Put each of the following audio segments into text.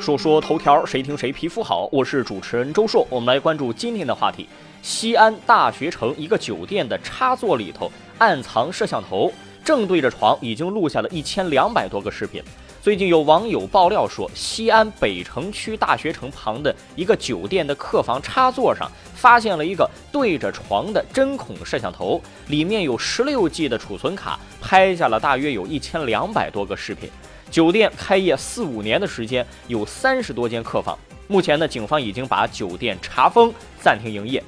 说说头条，谁听谁皮肤好。我是主持人周硕，我们来关注今天的话题：西安大学城一个酒店的插座里头暗藏摄像头，正对着床，已经录下了一千两百多个视频。最近有网友爆料说，西安北城区大学城旁的一个酒店的客房插座上，发现了一个对着床的针孔摄像头，里面有十六 G 的储存卡，拍下了大约有一千两百多个视频。酒店开业四五年的时间，有三十多间客房。目前呢，警方已经把酒店查封，暂停营业。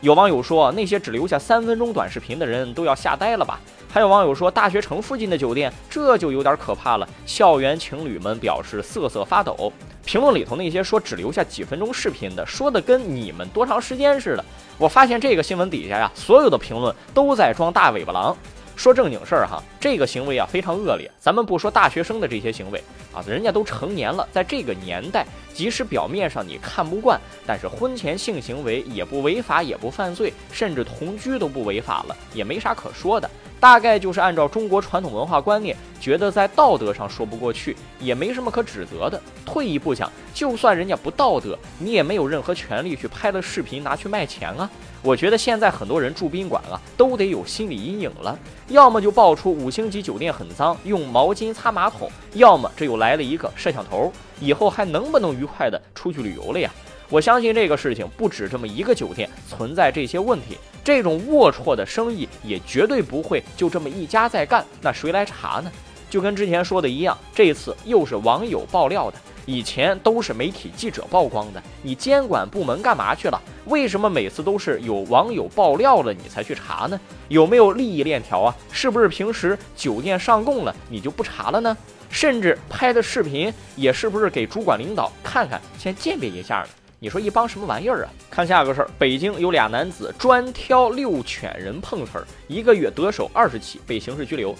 有网友说，那些只留下三分钟短视频的人都要吓呆了吧？还有网友说，大学城附近的酒店这就有点可怕了。校园情侣们表示瑟瑟发抖。评论里头那些说只留下几分钟视频的，说的跟你们多长时间似的。我发现这个新闻底下呀，所有的评论都在装大尾巴狼。说正经事儿哈，这个行为啊非常恶劣。咱们不说大学生的这些行为啊，人家都成年了，在这个年代，即使表面上你看不惯，但是婚前性行为也不违法，也不犯罪，甚至同居都不违法了，也没啥可说的。大概就是按照中国传统文化观念，觉得在道德上说不过去，也没什么可指责的。退一步讲，就算人家不道德，你也没有任何权利去拍了视频拿去卖钱啊。我觉得现在很多人住宾馆啊，都得有心理阴影了，要么就爆出五星级酒店很脏，用毛巾擦马桶，要么这又来了一个摄像头，以后还能不能愉快的出去旅游了呀？我相信这个事情不止这么一个酒店存在这些问题，这种龌龊的生意也绝对不会就这么一家在干，那谁来查呢？就跟之前说的一样，这次又是网友爆料的。以前都是媒体记者曝光的，你监管部门干嘛去了？为什么每次都是有网友爆料了你才去查呢？有没有利益链条啊？是不是平时酒店上供了你就不查了呢？甚至拍的视频也是不是给主管领导看看，先鉴别一下呢？你说一帮什么玩意儿啊？看下个事儿，北京有俩男子专挑遛犬人碰瓷儿，一个月得手二十起，被刑事拘留。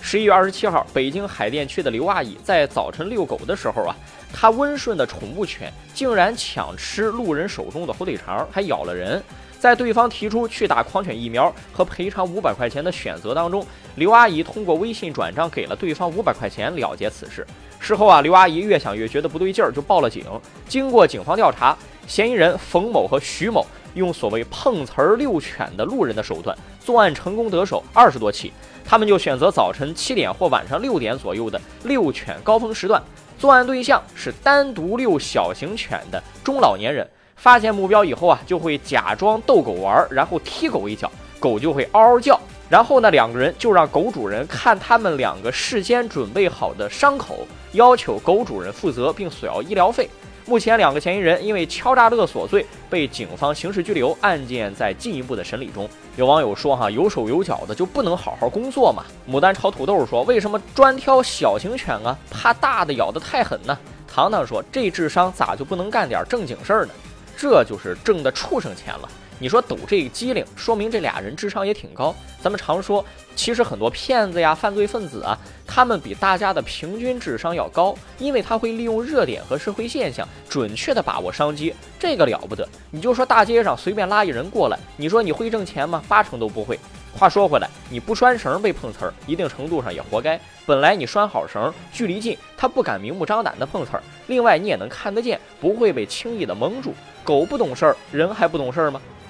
十一月二十七号，北京海淀区的刘阿姨在早晨遛狗的时候啊，她温顺的宠物犬竟然抢吃路人手中的火腿肠，还咬了人。在对方提出去打狂犬疫苗和赔偿五百块钱的选择当中，刘阿姨通过微信转账给了对方五百块钱，了结此事。事后啊，刘阿姨越想越觉得不对劲儿，就报了警。经过警方调查，嫌疑人冯某和徐某用所谓碰瓷儿遛犬的路人的手段作案，成功得手二十多起。他们就选择早晨七点或晚上六点左右的遛犬高峰时段，作案对象是单独遛小型犬的中老年人。发现目标以后啊，就会假装逗狗玩，然后踢狗一脚，狗就会嗷嗷叫。然后呢，两个人就让狗主人看他们两个事先准备好的伤口，要求狗主人负责并索要医疗费。目前，两个嫌疑人因为敲诈勒索罪被警方刑事拘留，案件在进一步的审理中。有网友说：“哈，有手有脚的就不能好好工作吗？”牡丹炒土豆说：“为什么专挑小型犬啊？怕大的咬得太狠呢？”糖糖说：“这智商咋就不能干点正经事儿呢？”这就是挣的畜生钱了。你说抖这个机灵，说明这俩人智商也挺高。咱们常说，其实很多骗子呀、犯罪分子啊，他们比大家的平均智商要高，因为他会利用热点和社会现象，准确的把握商机，这个了不得。你就说大街上随便拉一人过来，你说你会挣钱吗？八成都不会。话说回来，你不拴绳被碰瓷儿，一定程度上也活该。本来你拴好绳，距离近，他不敢明目张胆的碰瓷儿。另外，你也能看得见，不会被轻易的蒙住。狗不懂事儿，人还不懂事儿吗？